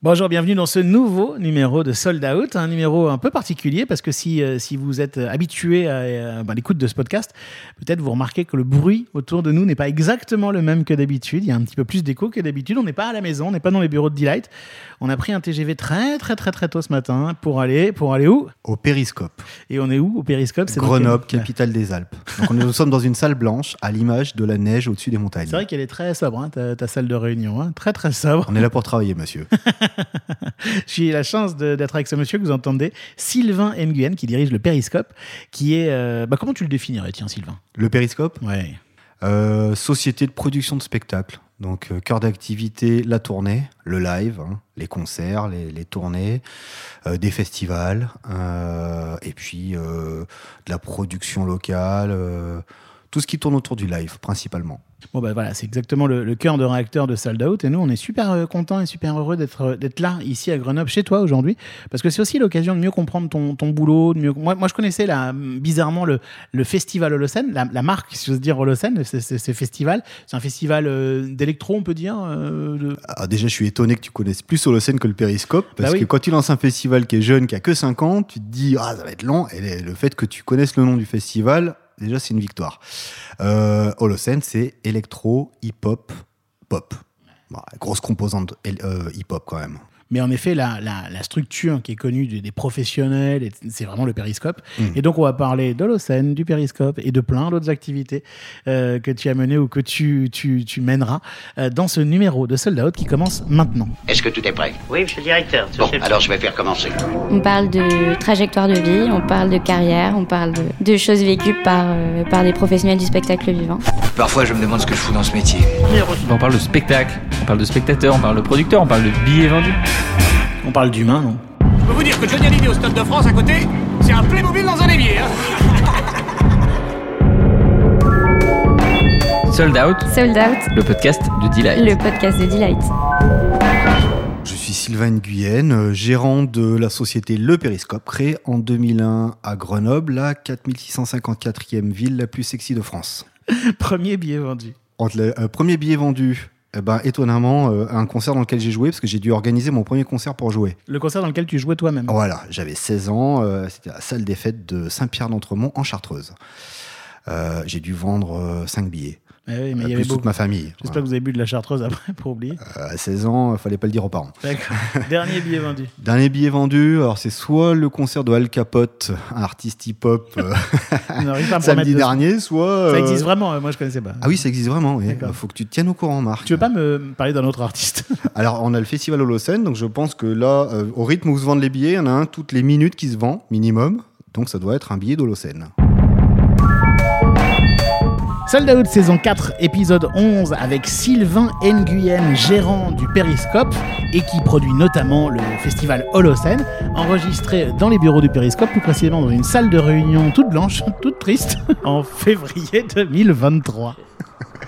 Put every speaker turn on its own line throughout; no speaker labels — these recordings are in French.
Bonjour, bienvenue dans ce nouveau numéro de Sold Out, un numéro un peu particulier parce que si, euh, si vous êtes habitué à, euh, bah, l'écoute de ce podcast, peut-être vous remarquez que le bruit autour de nous n'est pas exactement le même que d'habitude. Il y a un petit peu plus d'écho que d'habitude. On n'est pas à la maison, on n'est pas dans les bureaux de Delight. On a pris un TGV très très très très tôt ce matin pour aller pour aller où?
Au Périscope.
Et on est où au Périscope?
C'est Grenoble, capitale des Alpes. Donc nous sommes dans une salle blanche à l'image de la neige au-dessus des montagnes.
C'est vrai qu'elle est très sobre, hein, ta, ta, salle de réunion, hein. très très sobre.
On est là pour travailler, monsieur.
J'ai la chance d'être avec ce monsieur que vous entendez, Sylvain Nguyen, qui dirige le Périscope, qui est... Euh, bah, comment tu le définirais, tiens, Sylvain?
Le Périscope
Ouais.
Euh, société de production de spectacles. Donc, euh, cœur d'activité, la tournée, le live, hein, les concerts, les, les tournées, euh, des festivals, et puis de la production locale, tout ce qui tourne autour du live, principalement.
Bon, ben voilà, c'est exactement le, le, cœur de réacteur de Sold Out. Et nous, on est super euh, contents et super heureux d'être d'être là, ici à Grenoble, chez toi aujourd'hui. Parce que c'est aussi l'occasion de mieux comprendre ton, ton boulot. De mieux... moi, moi, je connaissais là, bizarrement le, le festival Holocène, la, la marque, si j'ose dire, Holocène, ce festival. C'est un festival euh, d'électro, on peut dire euh, de...
ah, Déjà, je suis étonné que tu connaisses plus Holocène que le Périscope. Parce bah oui. que quand tu lances un festival qui est jeune, qui a que 5 ans, tu te dis, ah, ça va être long. Et le fait que tu connaisses le nom du festival, déjà c'est une victoire. Euh, Holocene, c'est électro, hip-hop, pop. Bon, grosse composante euh, hip-hop quand même.
Mais en effet, la, la, la, structure qui est connue des, des professionnels, c'est vraiment le périscope. Mmh. Et donc, on va parler de l'Ocène, du périscope et de plein d'autres activités euh, que tu as menées ou que tu, tu, tu mèneras euh, dans ce numéro de Sold Out qui commence maintenant.
Est-ce que tout est prêt?
Oui, monsieur le directeur.
Bon, alors je vais faire commencer.
On parle de trajectoire de vie, on parle de carrière, on parle de, de choses vécues par, euh, par des professionnels du spectacle vivant.
Parfois, je me demande ce que je fous dans ce métier.
On parle de spectacle, on parle de spectateur, on parle de producteur, on parle de billets vendus.
On parle d'humain, non
Je peux vous dire que Johnny Hallyday au Stade de France à côté, c'est un Playmobil dans un évier. Hein
Sold Out.
Sold Out.
Le podcast de Delight.
Le podcast de Delight.
Je suis Sylvain Guyenne, gérant de la société Le Périscope, créée en 2001 à Grenoble, la 4654e ville la plus sexy de France.
premier billet vendu.
Entre euh, premier billet vendu ben, étonnamment, euh, un concert dans lequel j'ai joué, parce que j'ai dû organiser mon premier concert pour jouer.
Le concert dans lequel tu jouais toi-même
Voilà, j'avais 16 ans, euh, c'était la salle des fêtes de Saint-Pierre-d'Entremont en Chartreuse. Euh, j'ai dû vendre 5 billets.
Eh oui, mais
euh,
il y
plus
avait
toute ma famille.
J'espère que vous avez bu de la chartreuse après pour oublier.
Euh, à 16 ans, il fallait pas le dire aux parents.
Dernier billet vendu.
Dernier billet vendu, alors c'est soit le concert de Al Capote, un artiste hip-hop, euh, samedi dernier, soit.
Ça existe vraiment, moi je connaissais pas.
Ah oui, ça existe vraiment, il faut que tu te tiennes au courant, Marc.
Tu veux pas me parler d'un autre artiste?
Alors, on a le festival Holocène, donc je pense que là, au rythme où se vendent les billets, il y en a un toutes les minutes qui se vend, minimum. Donc ça doit être un billet d'Holocène.
Sold Out saison 4, épisode 11, avec Sylvain Nguyen, gérant du Périscope, et qui produit notamment le festival Holocène, enregistré dans les bureaux du Périscope, plus précisément dans une salle de réunion toute blanche, toute triste, en février 2023.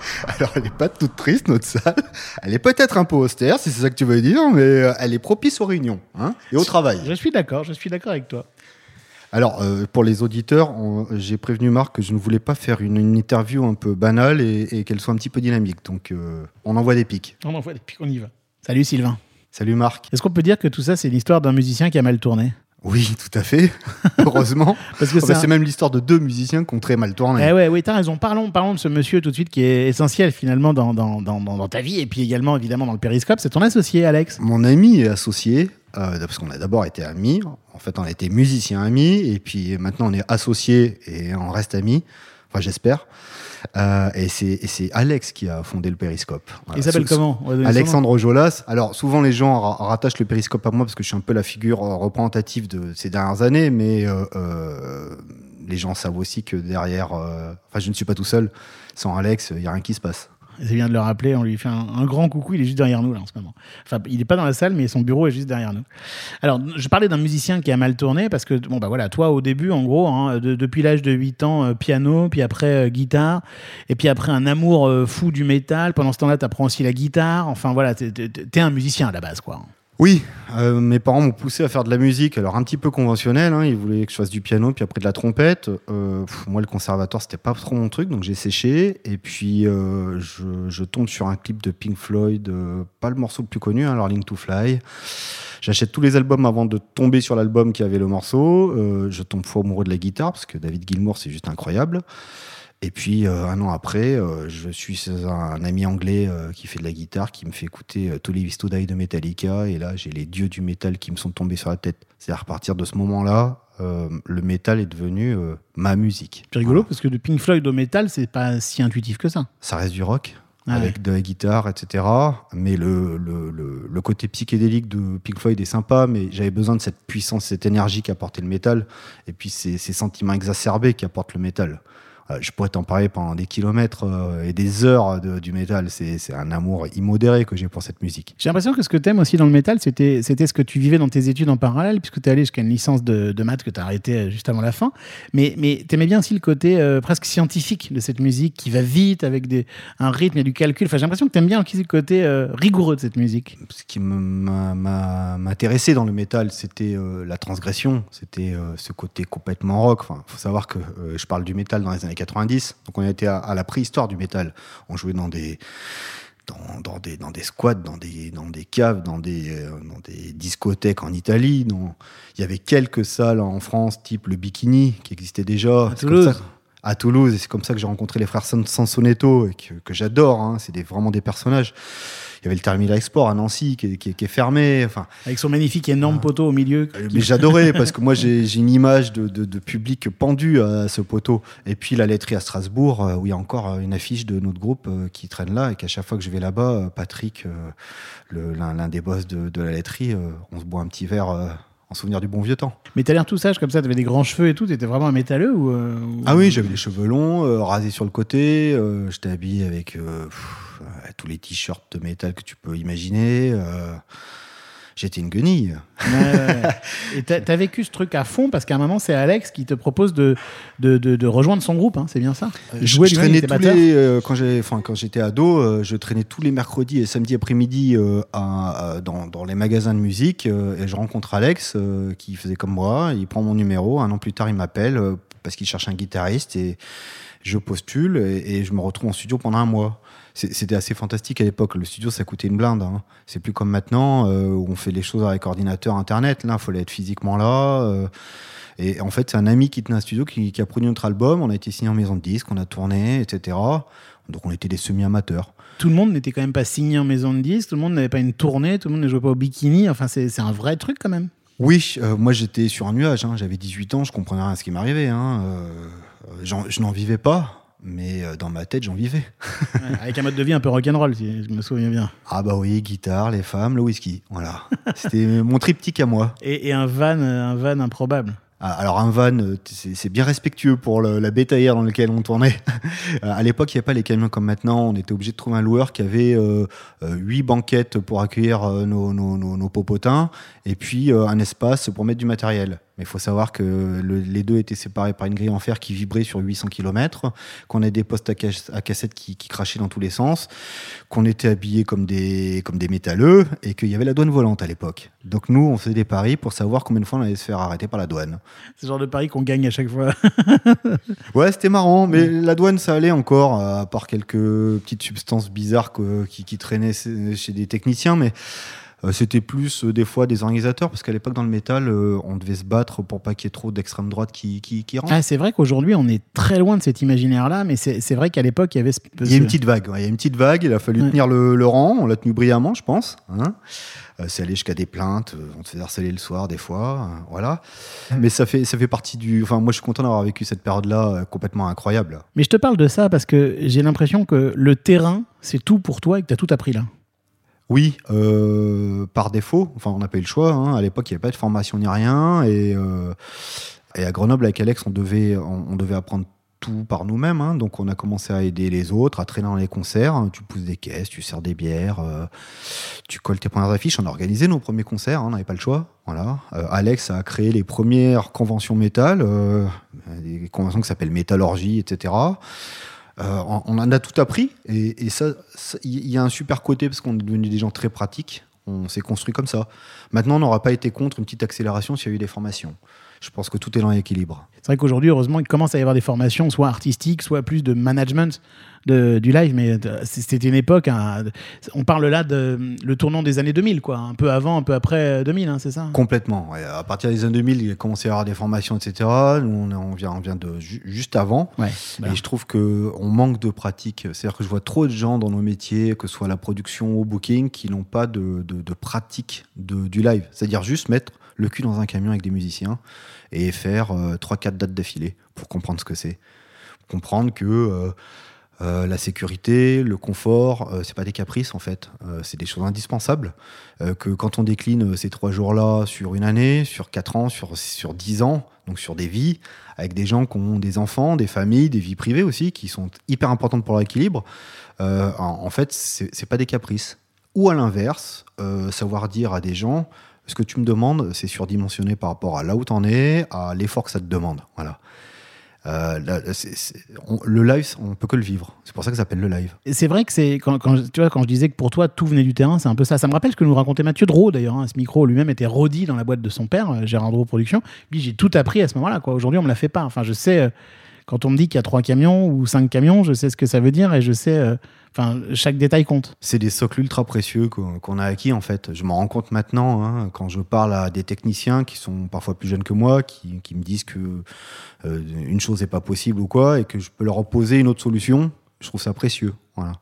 Alors, elle n'est pas toute triste, notre salle. Elle est peut-être un peu austère, si c'est ça que tu veux dire, mais elle est propice aux réunions hein, et au travail.
Je suis d'accord, je suis d'accord avec toi.
Alors, euh, pour les auditeurs, j'ai prévenu Marc que je ne voulais pas faire une, une interview un peu banale et, et qu'elle soit un petit peu dynamique. Donc, euh, on envoie des pics.
On envoie des pics, on y va. Salut Sylvain.
Salut Marc.
Est-ce qu'on peut dire que tout ça, c'est l'histoire d'un musicien qui a mal tourné?
Oui, tout à fait. Heureusement. Parce que c'est un... même l'histoire de deux musiciens qui ont très mal tourné.
Eh ouais, oui, t'as raison. Parlons, parlons de ce monsieur tout de suite qui est essentiel finalement dans, dans, dans, dans ta vie et puis également évidemment dans le périscope. C'est ton associé, Alex.
Mon ami et associé, euh, parce qu'on a d'abord été amis. En fait, on a été musiciens amis et puis maintenant on est associés et on reste amis. Enfin, j'espère. Euh, et c'est Alex qui a fondé le Périscope.
Voilà. Il s'appelle comment?
Alexandre Jolas. Alors souvent les gens rattachent le Périscope à moi parce que je suis un peu la figure représentative de ces dernières années, mais euh, euh, les gens savent aussi que derrière, euh, enfin je ne suis pas tout seul. Sans Alex, il n'y a rien qui se passe.
C'est bien de le rappeler, on lui fait un, grand coucou, il est juste derrière nous là en ce moment. Enfin, il n'est pas dans la salle, mais son bureau est juste derrière nous. Alors, je parlais d'un musicien qui a mal tourné parce que, bon, bah voilà, toi au début, en gros, hein, de, depuis l'âge de 8 ans, euh, piano, puis après euh, guitare, et puis après un amour euh, fou du métal. Pendant ce temps-là, tu apprends aussi la guitare. Enfin, voilà, t'es es, un musicien à la base, quoi.
Oui, euh, mes parents m'ont poussé à faire de la musique, alors un petit peu conventionnelle. Hein, ils voulaient que je fasse du piano, puis après de la trompette. Euh, moi, le conservatoire, c'était pas trop mon truc, donc j'ai séché. Et puis, euh, je, tombe sur un clip de Pink Floyd, pas le morceau le plus connu, hein, Link to Fly. J'achète tous les albums avant de tomber sur l'album qui avait le morceau. je tombe fou amoureux de la guitare, parce que David Gilmour, c'est juste incroyable. Et puis euh, un an après, euh, je suis un, un ami anglais euh, qui fait de la guitare, qui me fait écouter tous les Visto Die de Metallica, et là j'ai les dieux du métal qui me sont tombés sur la tête. C'est à partir de ce moment-là, le métal est devenu ma musique.
C'est rigolo parce que de Pink Floyd au métal, c'est pas si intuitif que ça.
Ça reste du rock. Ah avec de la guitare, etc. Mais le, le, le, côté psychédélique de Pink Floyd est sympa, mais j'avais besoin de cette puissance, cette énergie qu'apportait le métal, et puis ces, ces sentiments exacerbés qu'apporte le métal. Euh, je pourrais t'en parler pendant des kilomètres euh, et des heures du métal. C'est un amour immodéré que j'ai pour cette musique.
J'ai l'impression que ce que tu aimes aussi dans le métal, c'était ce que tu vivais dans tes études en parallèle, puisque tu es allé jusqu'à une licence de, de maths que tu as arrêté euh, juste avant la fin. Mais, mais tu aimais bien aussi le côté presque scientifique de cette musique qui va vite avec des, un rythme et du calcul. Enfin, j'ai l'impression que tu aimes bien aussi le côté rigoureux de cette musique.
Ce qui m'intéressait dans le métal, c'était la transgression, c'était ce côté complètement rock. Il faut savoir que je parle du métal dans les années 90. Donc on était à, la préhistoire du métal. On jouait dans des dans, dans, des, dans des squats, dans des, dans des caves, dans des, euh, dans des discothèques en Italie. Il y avait quelques salles en France, type le Bikini, qui existait déjà.
À Toulouse.
À Toulouse, et c'est comme ça que j'ai rencontré les frères Sansonetto, que, que j'adore. Hein. C'est vraiment des personnages il y avait le terminal export à Nancy qui est, fermé. Enfin,
Avec son magnifique énorme ah. poteau au milieu.
Euh, mais j'adorais parce que moi j'ai une image de, public pendu à ce poteau. Et puis la laiterie à Strasbourg euh, où il y a encore une affiche de notre groupe euh, qui traîne là et qu'à chaque fois que je vais là-bas, Patrick, l'un des boss de, la laiterie, on se boit un petit verre en souvenir du bon vieux temps.
Mais t'as l'air tout sage comme ça, t'avais des grands cheveux et tout, t'étais vraiment un métalleux ou,
Ah oui, j'avais les cheveux longs, rasés sur le côté, j'étais habillé avec euh, tous les t-shirts de métal que tu peux imaginer. Euh, j'étais une guenille.
Et tu as, vécu ce truc à fond parce qu'à un moment, c'est Alex qui te propose de, de, de, rejoindre son groupe, hein, c'est bien ça
Je, je traînais tous les, quand j'étais ado, je traînais tous les mercredis et samedis après-midi dans, dans, les magasins de musique et je rencontre Alex qui faisait comme moi. Il prend mon numéro. Un an plus tard, il m'appelle parce qu'il cherche un guitariste et je postule et, je me retrouve en studio pendant un mois c'était assez fantastique à l'époque. Le studio, ça coûtait une blinde. Hein. C'est plus comme maintenant euh, où on fait les choses avec ordinateur, internet. Là, il fallait être physiquement là. Euh. et en fait, c'est un ami qui tenait un studio qui, a produit notre album. On a été signé en maison de disque, on a tourné, etc. Donc on était des semi-amateurs.
Tout le monde n'était quand même pas signé en maison de disque, tout le monde n'avait pas une tournée, tout le monde ne jouait pas au bikini. Enfin, c'est un vrai truc quand même.
Oui, euh, moi j'étais sur un nuage. Hein. J'avais 18 ans, je comprenais rien à ce qui m'arrivait. Hein. je n'en vivais pas mais euh, dans ma tête, j'en vivais.
avec un mode de vie un peu rock'n'roll, si je me souviens bien.
Ah bah oui, guitare, les femmes, le whisky, voilà. C'était mon triptyque à moi.
Et, un van, un van improbable.
Ah, alors un van, euh, c'est bien respectueux pour la bétaillère dans laquelle on tournait. à l'époque, il n'y avait pas les camions comme maintenant. On était obligé de trouver un loueur qui avait euh, huit banquettes pour accueillir nos, nos, nos, popotins et puis un espace pour mettre du matériel. Mais il faut savoir que les deux étaient séparés par une grille en fer qui vibrait sur 800 km, qu'on a des postes à, cassette qui, crachaient dans tous les sens, qu'on était habillés comme des, comme des métalleux et qu'il y avait la douane volante à l'époque. Donc nous, on faisait des paris pour savoir combien de fois on allait se faire arrêter par la douane.
C'est le genre de paris qu'on gagne à chaque fois.
ouais, c'était marrant, mais la douane, ça allait encore, à part quelques petites substances bizarres qui, qui traînaient chez des techniciens, mais c'était plus euh, des fois des organisateurs, parce qu'à l'époque dans le métal, euh, on devait se battre pour pas qu'il y ait trop d'extrême droite qui, qui, rentrent.
Ah, c'est vrai qu'aujourd'hui, on est très loin de cet imaginaire-là, mais c'est vrai qu'à l'époque, il y avait...
Il y a une petite vague, il y a une petite vague, il a fallu tenir le, rang, on l'a tenu brillamment, je pense. Hein c'est allé jusqu'à des plaintes, on te fait harceler le soir des fois, voilà. Mais ça fait, ça fait partie du... Enfin, moi, je suis content d'avoir vécu cette période-là complètement incroyable.
Mais je te parle de ça parce que j'ai l'impression que le terrain, c'est tout pour toi et que tu as tout appris là.
Oui, euh, par défaut. Enfin, on n'a pas eu le choix. Hein. À l'époque, il n'y avait pas de formation ni rien. Et, euh, à Grenoble, avec Alex, on devait, apprendre tout par nous-mêmes. Hein. Donc, on a commencé à aider les autres, à traîner dans les concerts. Tu pousses des caisses, tu sers des bières, euh, tu colles tes premières affiches. On a organisé nos premiers concerts. Hein. On n'avait pas le choix. Alex a créé les premières conventions métal, des conventions qui s'appellent Métallurgie, etc. Euh, on en a tout appris et, ça, il y a un super côté parce qu'on est devenu des gens très pratiques. On s'est construit comme ça. Maintenant, on n'aura pas été contre une petite accélération s'il y a eu des formations. Je pense que tout est dans l'équilibre.
C'est vrai qu'aujourd'hui, heureusement, il commence à y avoir des formations, soit artistiques, soit plus de management de, du live. Mais euh, c'était une époque. hein, on parle là de le tournant des années 2000, quoi. Un peu avant, un peu après 2000, hein, c'est ça?
Complètement. ouais. À partir des années 2000, il a commencé à y avoir des formations, etc. Nous, on, vient, on vient de ju- juste avant.
Ouais.
Et je trouve que on manque de pratique. C'est-à-dire que je vois trop de gens dans nos métiers, que ce soit la production ou au booking, qui n'ont pas de, de- de pratique du live. C'est-à-dire juste mettre le cul dans un camion avec des musiciens et faire euh, 3-4 dates d'affilée pour comprendre ce que c'est. Comprendre que euh, euh, la sécurité, le confort, euh, c'est pas des caprices en fait, c'est des choses indispensables. Que quand on décline ces trois jours-là sur une année, sur quatre ans, sur, sur dix ans, donc sur des vies, avec des gens qui ont des enfants, des familles, des vies privées aussi, qui sont hyper importantes pour leur équilibre, en, en fait, c'est pas des caprices. Ou à l'inverse, savoir dire à des gens, ce que tu me demandes, c'est surdimensionné par rapport à là où tu en es, à l'effort que ça te demande. Voilà. Euh, on- le live, on peut que le vivre. C'est pour ça que ça s'appelle le live.
C'est vrai que c'est quand, tu vois quand je disais que pour toi tout venait du terrain, c'est un peu ça. Ça me rappelle ce que nous racontait Mathieu Drault d'ailleurs. hein. Ce micro lui-même était rodi dans la boîte de son père, euh, Gérard Drault Production. Puis j'ai tout appris à ce moment-là. Aujourd'hui on me la fait pas. Enfin je sais euh, quand on me dit qu'il y a trois camions ou cinq camions, je sais ce que ça veut dire et je sais. Enfin chaque détail compte.
C'est des socles ultra précieux qu'on a acquis en fait. Je m'en rends compte maintenant hein, quand je parle à des techniciens qui sont parfois plus jeunes que moi, qui, qui me disent que euh, une chose n'est pas possible ou quoi, et que je peux leur opposer une autre solution. Je trouve ça précieux. Voilà.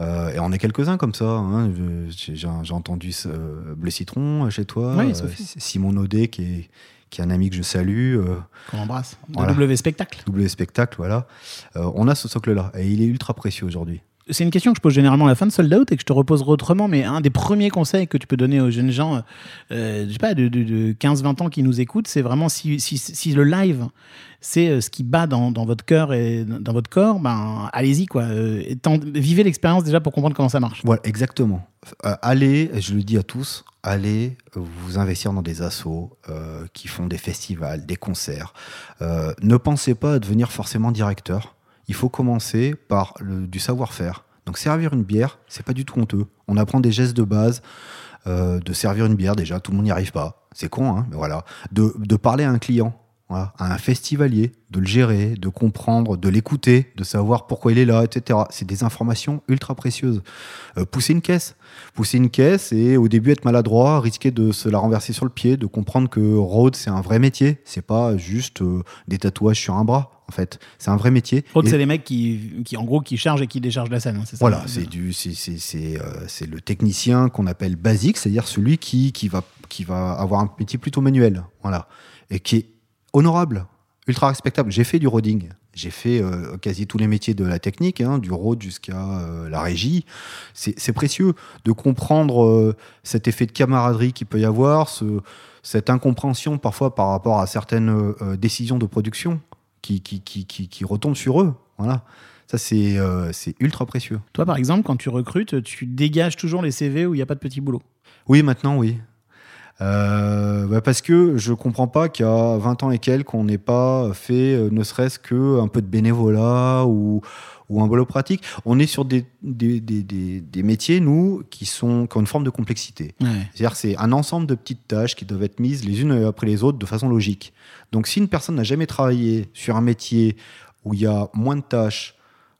Euh, et on est quelques-uns comme ça. hein. J'ai entendu euh, Bleu Citron euh, chez toi,
Oui.
Simon Audet qui est, qui est un ami que je salue. euh,
Qu'on embrasse. De
Voilà.
W spectacle.
W spectacle, voilà. On a ce socle-là et il est ultra précieux aujourd'hui.
C'est une question que je pose généralement à la fin de Sold Out et que je te reposerai autrement, mais un des premiers conseils que tu peux donner aux jeunes gens, euh, je sais pas, de, de- de 15-20 ans qui nous écoutent, c'est vraiment si, le live, c'est euh, ce qui bat dans, votre cœur et dans votre corps, ben allez-y, quoi. Euh, vivez l'expérience déjà pour comprendre comment ça marche.
Exactement. Allez, je le dis à tous, allez vous investir dans des assos qui font des festivals, des concerts. Ne pensez pas à devenir forcément directeur. Il faut commencer par du savoir-faire. Donc servir une bière, c'est pas du tout honteux. On apprend des gestes de base. euh, de servir une bière déjà, tout le monde n'y arrive pas. C'est con, hein, mais voilà. De, parler à un client, à un festivalier, de le gérer, de comprendre, de l'écouter, de savoir pourquoi il est là, etc. C'est des informations ultra précieuses. Euh, pousser une caisse. Pousser une caisse et au début être maladroit, risquer de se la renverser sur le pied, de comprendre que road c'est un vrai métier. C'est pas juste euh, des tatouages sur un bras. En fait, c'est un vrai métier.
Autre, c'est les mecs qui, qui, en gros, qui chargent et qui déchargent la scène. hein, c'est ça
voilà, c'est du, c'est, c'est, c'est, euh, c'est le technicien qu'on appelle basique, c'est-à-dire celui qui, qui va, qui va avoir un métier plutôt manuel, voilà, et qui est honorable, ultra respectable. J'ai fait du roading, j'ai fait euh, quasi tous les métiers de la technique, hein, du road jusqu'à euh, la régie. C'est, précieux de comprendre euh, cet effet de camaraderie qu'il peut y avoir, ce, cette incompréhension parfois par rapport à certaines décisions de production qui, qui, qui, qui, retombent sur eux, voilà. Ça, c'est euh, c'est ultra précieux.
Toi, par exemple, quand tu recrutes, tu dégages toujours les CV où il n'y a pas de petit boulot?
Oui, maintenant, oui. Euh, bah, parce que je comprends pas qu'il y a 20 ans et quelques, on n'ait pas fait euh, ne serait-ce que un peu de bénévolat ou, ou un boulot pratique. On est sur des, des, des, des, des métiers, nous, qui, sont, qui ont une forme de complexité.
Ouais.
C'est-à-dire c'est un ensemble de petites tâches qui doivent être mises les unes après les autres de façon logique. Donc si une personne n'a jamais travaillé sur un métier où il y a moins de tâches,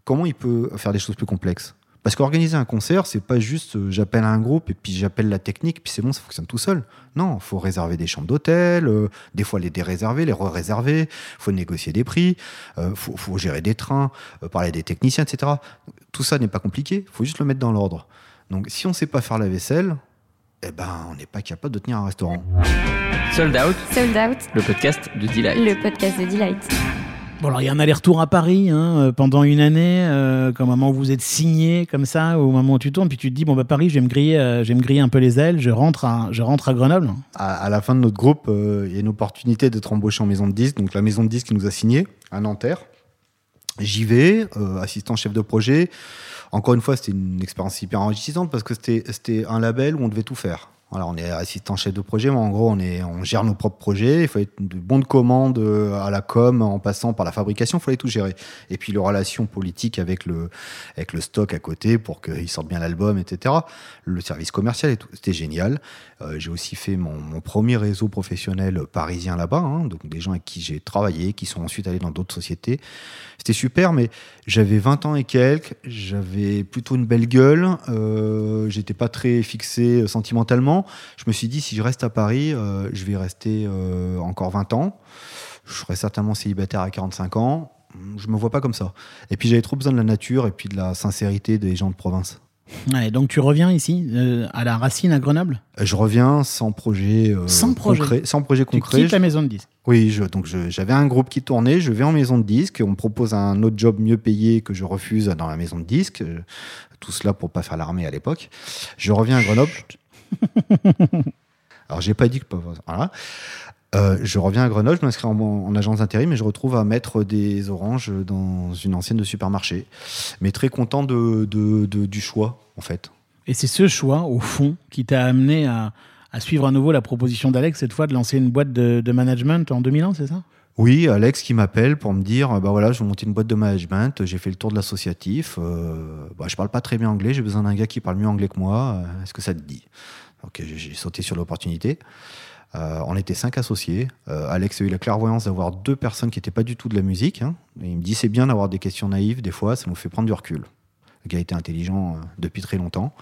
comment il peut faire des choses plus complexes? Parce qu'organiser un concert, c'est pas juste euh, j'appelle un groupe et puis j'appelle la technique, puis c'est bon, ça fonctionne tout seul. Non, il faut réserver des chambres d'hôtel, euh, des fois les déréserver, les re-réserver, faut négocier des prix, il faut, faut gérer des trains, euh, parler des techniciens, etc. Tout ça n'est pas compliqué, il faut juste le mettre dans l'ordre. Donc si on sait pas faire la vaisselle, eh ben, on n'est pas capable de tenir un restaurant.
Sold Out,
Sold Out,
le podcast de Delight.
le podcast de Delight.
Bon, alors il y a un aller-retour à Paris hein, euh, pendant une année, euh, un moment où vous êtes signé comme ça, au moment où tu tournes, puis tu te dis bon bah Paris, je vais me griller, euh, griller un peu les ailes, je rentre à, je rentre à Grenoble.
À, la fin de notre groupe, euh, il y a une opportunité d'être embauché en maison de disque. Donc la maison de disque qui nous a signé à Nanterre. J'y vais, euh, assistant chef de projet. Encore une fois, c'était une expérience hyper enrichissante parce que c'était un label où on devait tout faire. On est assistant chef de projet, mais en gros, on, gère nos propres projets. Il faut être de bons de commande euh, à la com, en passant par la fabrication, il fallait tout gérer. Et puis, les relations politiques avec le, stock à côté pour qu'il sorte bien l'album, etc. Le service commercial et tout. C'était génial. Euh, j'ai aussi fait mon, premier réseau professionnel parisien là-bas, hein, donc des gens avec qui j'ai travaillé, qui sont ensuite allés dans d'autres sociétés. C'était super, mais j'avais 20 ans et quelques, j'avais plutôt une belle gueule, euh, j'étais pas très fixé sentimentalement. Je me suis dit, si je reste à Paris, euh, je vais rester euh, encore 20 ans. Je serai certainement célibataire à 45 ans. Je me vois pas comme ça. Et puis j'avais trop besoin de la nature et puis de la sincérité des gens de province.
Ouais, donc tu reviens ici, euh, à la racine à Grenoble?
Je reviens sans projet, euh,
sans projet
concret. Sans projet concret.
Tu quittes la maison de disques
Oui, je, donc j'avais un groupe qui tournait, je vais en maison de disques, on me propose un autre job mieux payé que je refuse dans la maison de disques. Tout cela pour pas faire l'armée à l'époque. Je reviens à Grenoble. Alors j'ai pas dit que... Voilà. Euh, je reviens à Grenoble, je m'inscris en, agence d'intérim et je retrouve à mettre des oranges dans une ancienne de supermarché. Mais très content de, du choix, en fait.
Et c'est ce choix, au fond, qui t'a amené à, suivre à nouveau la proposition d'Alex, cette fois de lancer une boîte de, management en 2001, c'est ça?
Oui, Alex qui m'appelle pour me dire bah voilà, je vais monter une boîte de management, j'ai fait le tour de l'associatif, euh, bah, je parle pas très bien anglais, j'ai besoin d'un gars qui parle mieux anglais que moi, euh, est-ce que ça te dit? Ok, j'ai sauté sur l'opportunité. Euh, on était cinq associés. Euh, Alex a eu la clairvoyance d'avoir deux personnes qui n'étaient pas du tout de la musique. Hein. il me dit c'est bien d'avoir des questions naïves, des fois, ça nous fait prendre du recul. Le gars était intelligent euh, depuis très longtemps.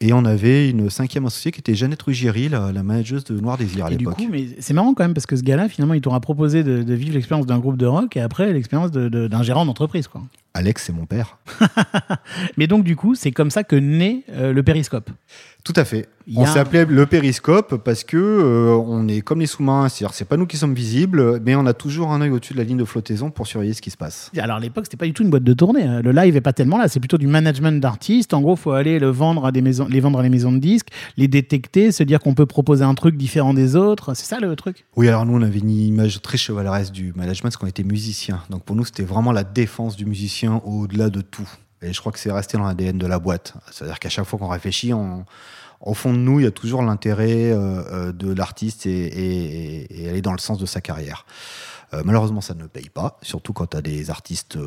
Et on avait une cinquième associée qui était Jeannette Ruggieri, la, la manageuse de Noir Désir à l'époque.
mais c'est marrant quand même parce que ce gars-là, finalement, il t'aura proposé de, vivre l'expérience d'un groupe de rock et après l'expérience d'un gérant d'entreprise. quoi.
Alex, c'est mon père.
mais donc, du coup, c'est comme ça que naît le périscope.
Tout à fait. On s'est appelé le périscope parce que euh, on est comme les sous-marins, c'est-à-dire c'est pas nous qui sommes visibles, mais on a toujours un œil au-dessus de la ligne de flottaison pour surveiller ce qui se passe.
Alors à l'époque, c'était pas du tout une boîte de tournée. Hein. Le live est pas tellement là, c'est plutôt du management d'artistes. En gros, faut aller le vendre à des maisons, les vendre à les maisons de disques, les détecter, se dire qu'on peut proposer un truc différent des autres. C'est ça le truc?
Oui, alors nous on avait une image très chevaleresque du management parce qu'on était musicien. Donc pour nous, c'était vraiment la défense du musicien au-delà de tout. Et je crois que c'est resté dans l'ADN de la boîte. C'est-à-dire qu'à chaque fois qu'on réfléchit, au fond de nous, il y a toujours l'intérêt euh, euh, de l'artiste et, aller dans le sens de sa carrière. Euh, malheureusement, ça ne paye pas, surtout quand tu as des artistes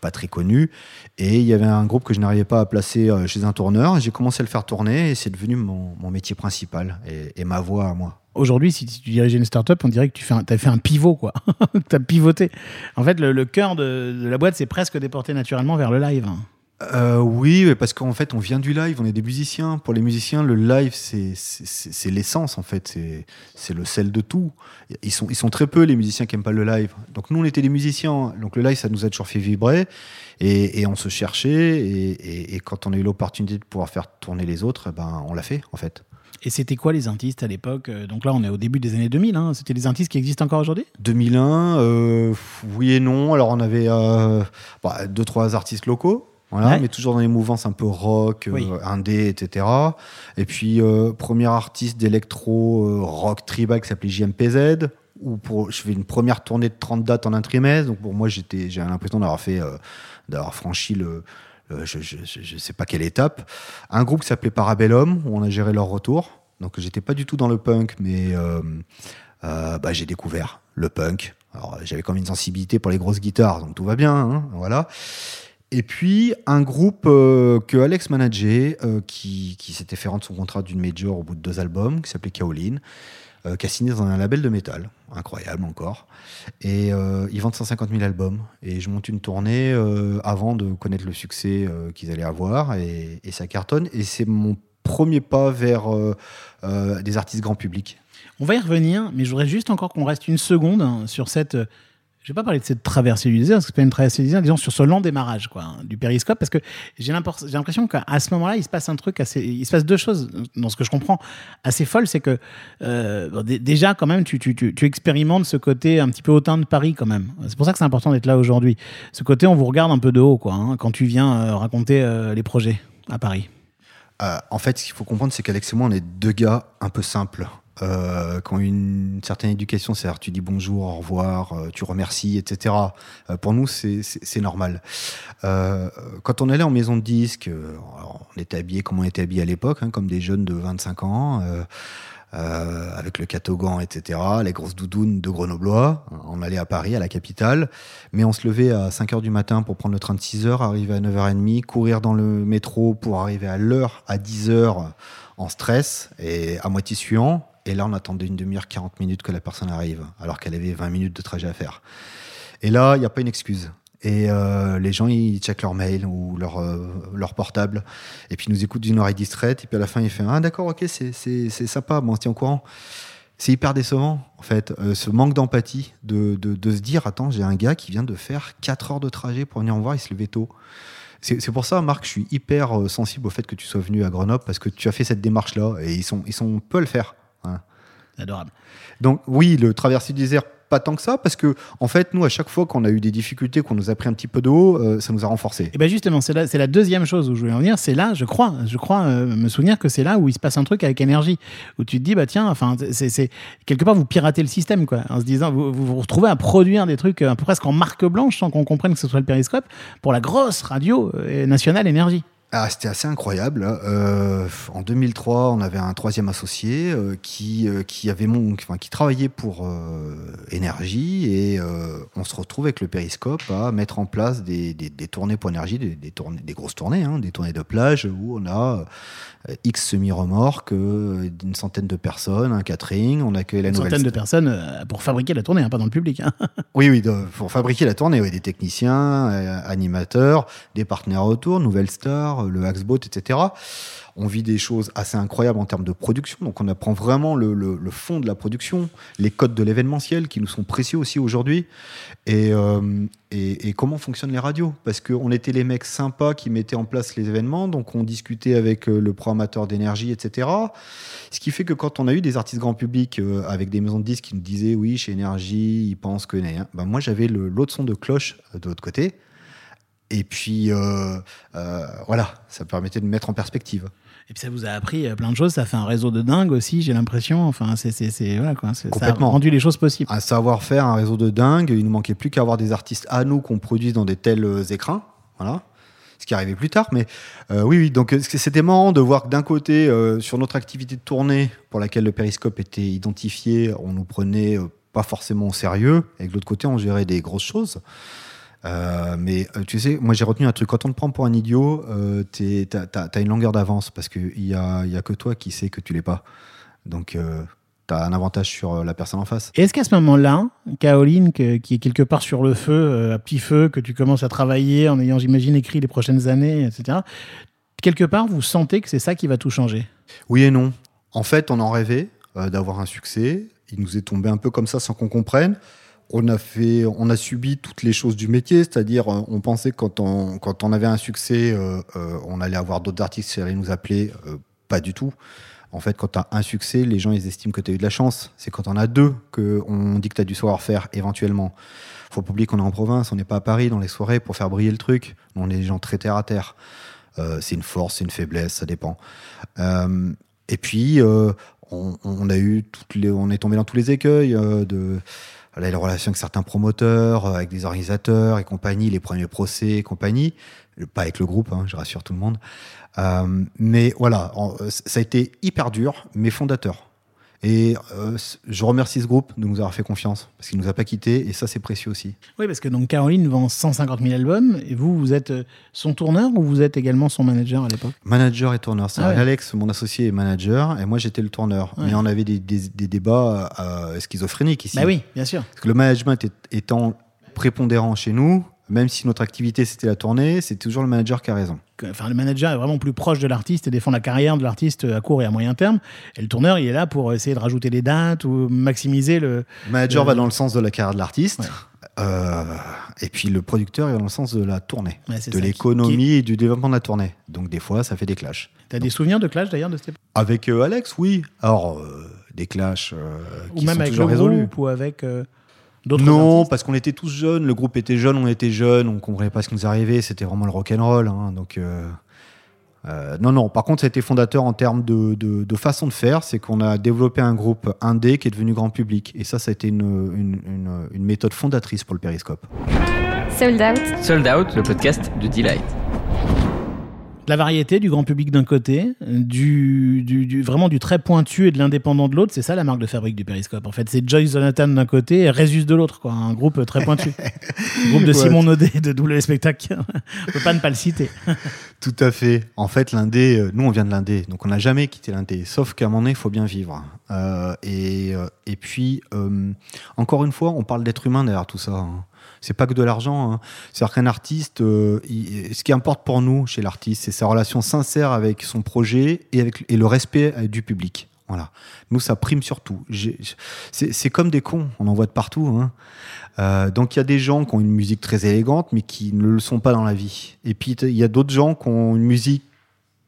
pas très connus. Et il y avait un groupe que je n'arrivais pas à placer chez un tourneur. J'ai commencé à le faire tourner et c'est devenu mon, métier principal et, ma voix à moi.
Aujourd'hui, si tu dirigeais une start-up, on dirait que tu as fait un pivot, quoi. tu as pivoté. En fait, le, cœur de, de, la boîte s'est presque déporté naturellement vers le live.
Euh, oui, parce qu'en fait, on vient du live, on est des musiciens. Pour les musiciens, le live, c'est l'essence, en fait. C'est le sel de tout. Ils sont, ils sont très peu, les musiciens qui n'aiment pas le live. Donc, nous, on était des musiciens. Donc, le live, ça nous a toujours fait vibrer. Et, on se cherchait. Et, quand on a eu l'opportunité de pouvoir faire tourner les autres, eh ben, on l'a fait, en fait.
Et c'était quoi les artistes à l'époque? Donc là, on est au début des années 2000. Hein. C'était des artistes qui existent encore aujourd'hui?
2001, euh, oui et non. Alors, on avait euh, bah, deux, trois artistes locaux. Voilà, mais toujours dans les mouvances un peu rock, euh, indé, etc. Et puis, euh, premier artiste d'électro euh, rock tribal qui s'appelait JMPZ, où pour, je fais une première tournée de 30 dates en un trimestre. Donc pour moi, j'étais, j'ai l'impression d'avoir fait, d'avoir franchi le, je, ne sais pas quelle étape. Un groupe qui s'appelait Parabellum, où on a géré leur retour. Donc j'étais pas du tout dans le punk, mais bah, j'ai découvert le punk. Alors j'avais quand même une sensibilité pour les grosses guitares, donc tout va bien, hein, voilà. Et puis un groupe euh, que Alex manageait, euh, qui, s'était fait rendre son contrat d'une major au bout de deux albums, qui s'appelait Kaolin, euh, qui a signé dans un label de métal, incroyable encore. Et ils vendent 150 000 albums. Et je monte une tournée avant de connaître le succès qu'ils allaient avoir, et, et, ça cartonne. Et c'est mon premier pas vers des artistes grand public.
On va y revenir, mais je voudrais juste encore qu'on reste une seconde hein, sur cette je vais pas parler de cette traversée du désert, parce que c'est pas une traversée du désert, disons sur ce long démarrage quoi, du périscope, parce que j'ai l'impression qu'à ce moment-là, il se passe un truc assez, il se passe deux choses dans ce que je comprends assez folle, c'est que euh, déjà quand même tu, expérimentes ce côté un petit peu hautain de Paris quand même. C'est pour ça que c'est important d'être là aujourd'hui. Ce côté, on vous regarde un peu de haut quoi, hein, quand tu viens euh, raconter euh, les projets à Paris.
en fait, ce qu'il faut comprendre, c'est qu'Alex et moi, on est deux gars un peu simples. Euh, qui ont une, certaine éducation, c'est-à-dire tu dis bonjour, au revoir, euh, tu remercies, etc. Euh, pour nous, c'est normal. Euh, quand on allait en maison de disque, on était habillé comme on était habillé à l'époque, hein, comme des jeunes de 25 ans. Avec le catogan, etc., les grosses doudounes de Grenoblois. On allait à Paris, à la capitale, mais on se levait à 5 h du matin pour prendre le train de 6 h, arriver à 9h30, courir dans le métro pour arriver à l'heure, à 10 h en stress et à moitié suant. Et là, on attendait une demi-heure, 40 minutes que la personne arrive, alors qu'elle avait 20 minutes de trajet à faire. Et là, il n'y a pas une excuse. Et euh, les gens, ils checkent leur mail ou leur, euh, leur portable. Et puis, ils nous écoutent d'une oreille distraite. Et puis, à la fin, ils font Ah, d'accord, ok, c'est sympa, bon, on se tient au courant. C'est hyper décevant, en fait, euh, ce manque d'empathie, de, de, de, se dire Attends, j'ai un gars qui vient de faire 4 heures de trajet pour venir me voir, il se levait tôt. C'est pour ça, Marc, je suis hyper sensible au fait que tu sois venu à Grenoble parce que tu as fait cette démarche-là et ils sont, ils sont peu à le faire.
Adorable.
Donc, oui, le traversée du désert pas tant que ça, parce que en fait, nous, à chaque fois qu'on a eu des difficultés, qu'on nous a pris un petit peu de haut, euh, ça nous a renforcés.
Et bien justement, c'est la, la deuxième chose où je voulais en venir. C'est là, je crois, je crois euh, me souvenir que c'est là où il se passe un truc avec énergie, où tu te dis, bah tiens, enfin, c'est quelque part vous piratez le système, quoi, en se disant, vous vous, retrouvez à produire des trucs peu presque en marque blanche sans qu'on comprenne que ce soit le périscope pour la grosse radio euh, nationale énergie.
Ah, c'était assez incroyable. Euh, en 2003, on avait un troisième associé euh, qui, euh, qui, avait mon, enfin, qui travaillait pour Énergie et on se retrouve avec le périscope à mettre en place des, des, des tournées pour Énergie, des, des, tournées, des grosses tournées, hein, des tournées de plage où on a X semi-remorques, d'une centaine de personnes, un catering, on accueille la
Une
nouvelle.
centaine de personnes pour fabriquer la tournée, hein, pas dans le public. Hein.
oui, oui, pour fabriquer la tournée, oui, des techniciens, animateurs, des partenaires autour, nouvelles stars le Axbot, etc. On vit des choses assez incroyables en termes de production. Donc, on apprend vraiment le, fond de la production, les codes de l'événementiel qui nous sont précieux aussi aujourd'hui, et, euh, et, comment fonctionnent les radios? Parce qu'on était les mecs sympas qui mettaient en place les événements, donc on discutait avec euh, le programmateur d'énergie, etc. Ce qui fait que quand on a eu des artistes grand public euh, avec des maisons de disques qui nous disaient oui, chez Énergie, ils pensent que. Ben, moi, j'avais l'autre son de cloche de l'autre côté et puis, euh, euh, voilà, ça permettait de mettre en perspective.
Et puis ça vous a appris euh, plein de choses, ça fait un réseau de dingue aussi, j'ai l'impression. Enfin, c'est, voilà, quoi. ça a rendu les choses possibles.
Un savoir-faire, un réseau de dingue. Il nous manquait plus qu'à avoir des artistes à nous qu'on produise dans des tels écrins. Voilà. Ce qui arrivait plus tard. Mais oui, oui, donc c'était marrant de voir que d'un côté, sur notre activité de tournée, pour laquelle le périscope était identifié, on nous prenait pas forcément au sérieux. Et de l'autre côté, on gérait des grosses choses. Euh, mais euh, tu sais, moi j'ai retenu un truc. Quand on te prend pour un idiot, euh, tu as, une longueur d'avance parce qu'il n'y a, y a que toi qui sais que tu l'es pas. Donc tu as un avantage sur la personne en face.
Est-ce qu'à ce, moment-là, Caroline, qui est quelque part sur le feu, à petit feu, que tu commences à travailler en ayant, j'imagine, écrit les prochaines années, etc., quelque part, vous sentez que c'est ça qui va tout changer?
Oui et non. En fait, on en rêvait d'avoir un succès. Il nous est tombé un peu comme ça sans qu'on comprenne on a fait, on a subi toutes les choses du métier, c'est-à-dire euh, on pensait que quand on, quand on avait un succès, euh, euh, on allait avoir d'autres artistes qui allaient nous appeler. pas du tout. En fait, quand tu as un succès, les gens ils estiment que tu as eu de la chance. C'est quand on a deux qu'on dit que tu as du savoir-faire éventuellement. faut pas oublier qu'on est en province, on n'est pas à Paris dans les soirées pour faire briller le truc. On est des gens très terre à terre. c'est une force, c'est une faiblesse, ça dépend. et puis, on, a eu toutes les, on est tombé dans tous les écueils de les relations avec certains promoteurs, euh, avec des organisateurs et compagnie, les premiers procès et compagnie. Pas avec le groupe, hein, je rassure tout le monde. Euh, mais voilà, euh, ça a été hyper dur, mais fondateur. Et euh, je remercie ce groupe de nous avoir fait confiance, parce qu'il ne nous a pas quittés, et ça, c'est précieux aussi.
Oui, parce que donc Caroline vend 150 000 albums, et vous, vous êtes euh, son tourneur ou vous êtes également son manager à l'époque?
Manager et tourneur. Ah Alex, mon associé, est manager, et moi, j'étais le tourneur. Mais on avait des, des, débats euh, schizophréniques ici.
Bah oui, bien sûr.
Parce que le management étant prépondérant chez nous, même si notre activité c'était la tournée, c'est toujours le manager qui a raison.
Enfin, le manager est vraiment plus proche de l'artiste et défend la carrière de l'artiste à court et à moyen terme. Et le tourneur, il est là pour essayer de rajouter des dates ou maximiser le.
Le manager va dans le sens de la carrière de l'artiste. Euh, et puis le producteur est dans le sens de la tournée, de l'économie et du développement de la tournée. Donc des fois, ça fait des clashs.
Tu as des souvenirs de clash d'ailleurs de cette époque?
Avec euh, Alex, oui. Alors, euh, des clashs qui
ou même
sont
avec
toujours
le
résolus.
Groupe, ou avec
non, parce qu'on était tous jeunes, le groupe était jeune, on était jeunes, on comprenait pas ce qui nous arrivait, c'était vraiment le rock'n'roll. Hein, donc, euh, Euh, non, non. Par contre, ça a été fondateur en termes de, de, de façon de faire. C'est qu'on a développé un groupe indé qui est devenu grand public. Et ça, ça a été une, une, une, une méthode fondatrice pour le périscope.
Sold Out.
Sold Out, le podcast de Delight.
La variété du grand public d'un côté, du, du, du- vraiment du très pointu et de l'indépendant de l'autre. C'est ça la marque de fabrique du Périscope. En fait, c'est Joyce Jonathan d'un côté et Résus de l'autre, quoi. Un groupe très pointu. Un groupe de
Ouais.
Simon Naudet de W Spectacle. On peut pas ne pas le citer.
Tout à fait. En fait, l'Indé, euh, nous, on vient de l'Indé, donc on n'a jamais quitté l'Indé. Sauf qu'à un moment donné, il faut bien vivre. Euh, et, euh, et puis, euh, encore une fois, on parle d'être humain derrière tout ça. hein. C'est pas que de l'argent. hein. C'est-à-dire qu'un artiste, euh, ce qui importe pour nous chez l'artiste, c'est sa relation sincère avec son projet et, avec, et le respect euh, du public. Voilà. Nous, ça prime surtout. C'est comme des cons, on en voit de partout. hein. Euh, donc il y a des gens qui ont une musique très élégante, mais qui ne le sont pas dans la vie. Et puis il y a d'autres gens qui ont une musique